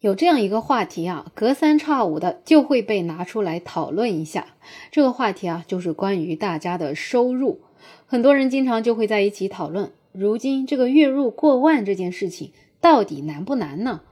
有这样一个话题啊，隔三差五的就会被拿出来讨论一下。这个话题啊，就是关于大家的收入。很多人经常就会在一起讨论，如今这个月入过万这件事情到底难不难呢？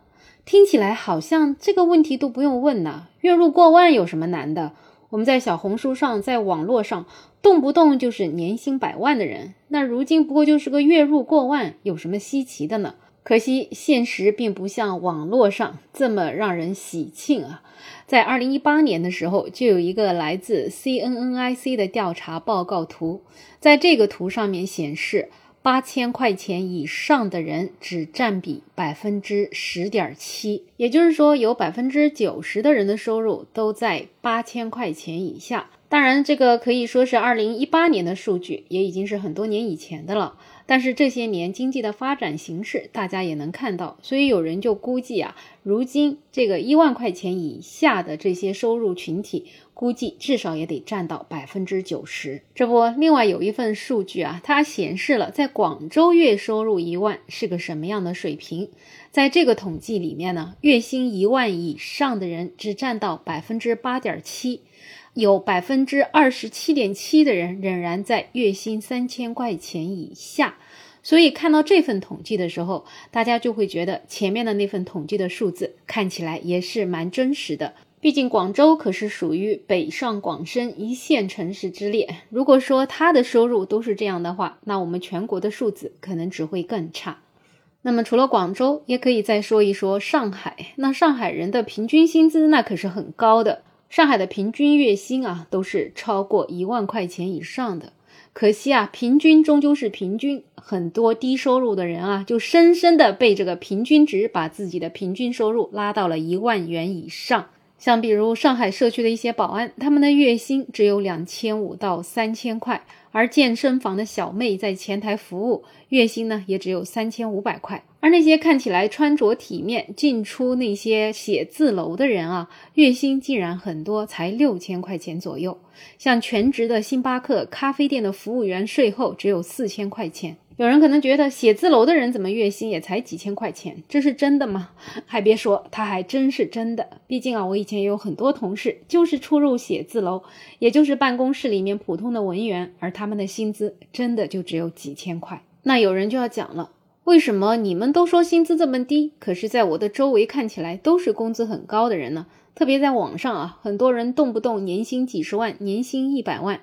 听起来好像这个问题都不用问呢。月入过万有什么难的？我们在小红书上，在网络上，动不动就是年薪百万的人。那如今不过就是个月入过万，有什么稀奇的呢？可惜现实并不像网络上这么让人喜庆啊！在二零一八年的时候，就有一个来自 CNNIC 的调查报告图，在这个图上面显示，八千块钱以上的人只占比百分之十点七，也就是说，有百分之九十的人的收入都在八千块钱以下。当然，这个可以说是二零一八年的数据，也已经是很多年以前的了。但是这些年经济的发展形势，大家也能看到，所以有人就估计啊，如今这个一万块钱以下的这些收入群体，估计至少也得占到百分之九十。这不，另外有一份数据啊，它显示了在广州月收入一万是个什么样的水平。在这个统计里面呢，月薪一万以上的人只占到百分之八点七。有百分之二十七点七的人仍然在月薪三千块钱以下，所以看到这份统计的时候，大家就会觉得前面的那份统计的数字看起来也是蛮真实的。毕竟广州可是属于北上广深一线城市之列，如果说他的收入都是这样的话，那我们全国的数字可能只会更差。那么除了广州，也可以再说一说上海。那上海人的平均薪资那可是很高的。上海的平均月薪啊，都是超过一万块钱以上的。可惜啊，平均终究是平均，很多低收入的人啊，就深深的被这个平均值把自己的平均收入拉到了一万元以上。像比如上海社区的一些保安，他们的月薪只有两千五到三千块，而健身房的小妹在前台服务，月薪呢也只有三千五百块。而那些看起来穿着体面、进出那些写字楼的人啊，月薪竟然很多才六千块钱左右。像全职的星巴克咖啡店的服务员，税后只有四千块钱。有人可能觉得写字楼的人怎么月薪也才几千块钱？这是真的吗？还别说，他还真是真的。毕竟啊，我以前也有很多同事就是出入写字楼，也就是办公室里面普通的文员，而他们的薪资真的就只有几千块。那有人就要讲了。为什么你们都说薪资这么低，可是在我的周围看起来都是工资很高的人呢？特别在网上啊，很多人动不动年薪几十万、年薪一百万。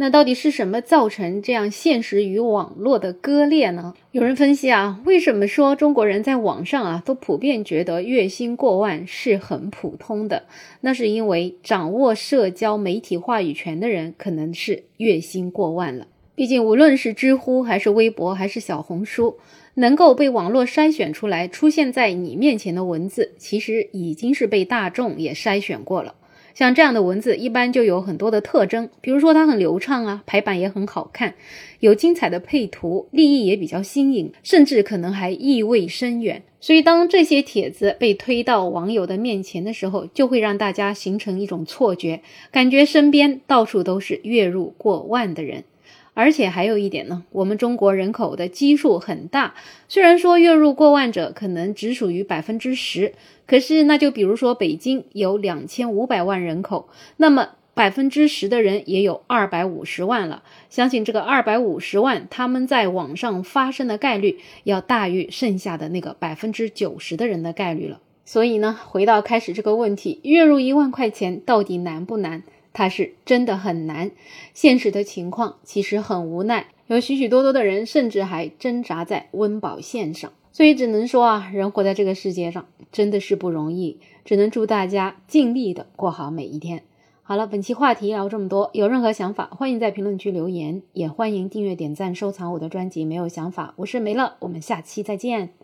那到底是什么造成这样现实与网络的割裂呢？有人分析啊，为什么说中国人在网上啊都普遍觉得月薪过万是很普通的？那是因为掌握社交媒体话语权的人可能是月薪过万了。毕竟无论是知乎还是微博还是小红书。能够被网络筛选出来出现在你面前的文字，其实已经是被大众也筛选过了。像这样的文字，一般就有很多的特征，比如说它很流畅啊，排版也很好看，有精彩的配图，立意也比较新颖，甚至可能还意味深远。所以，当这些帖子被推到网友的面前的时候，就会让大家形成一种错觉，感觉身边到处都是月入过万的人。而且还有一点呢，我们中国人口的基数很大，虽然说月入过万者可能只属于百分之十，可是那就比如说北京有两千五百万人口，那么百分之十的人也有二百五十万了。相信这个二百五十万，他们在网上发生的概率要大于剩下的那个百分之九十的人的概率了。所以呢，回到开始这个问题，月入一万块钱到底难不难？它是真的很难，现实的情况其实很无奈，有许许多多的人甚至还挣扎在温饱线上，所以只能说啊，人活在这个世界上真的是不容易，只能祝大家尽力的过好每一天。好了，本期话题聊这么多，有任何想法欢迎在评论区留言，也欢迎订阅、点赞、收藏我的专辑。没有想法，我是梅乐，我们下期再见。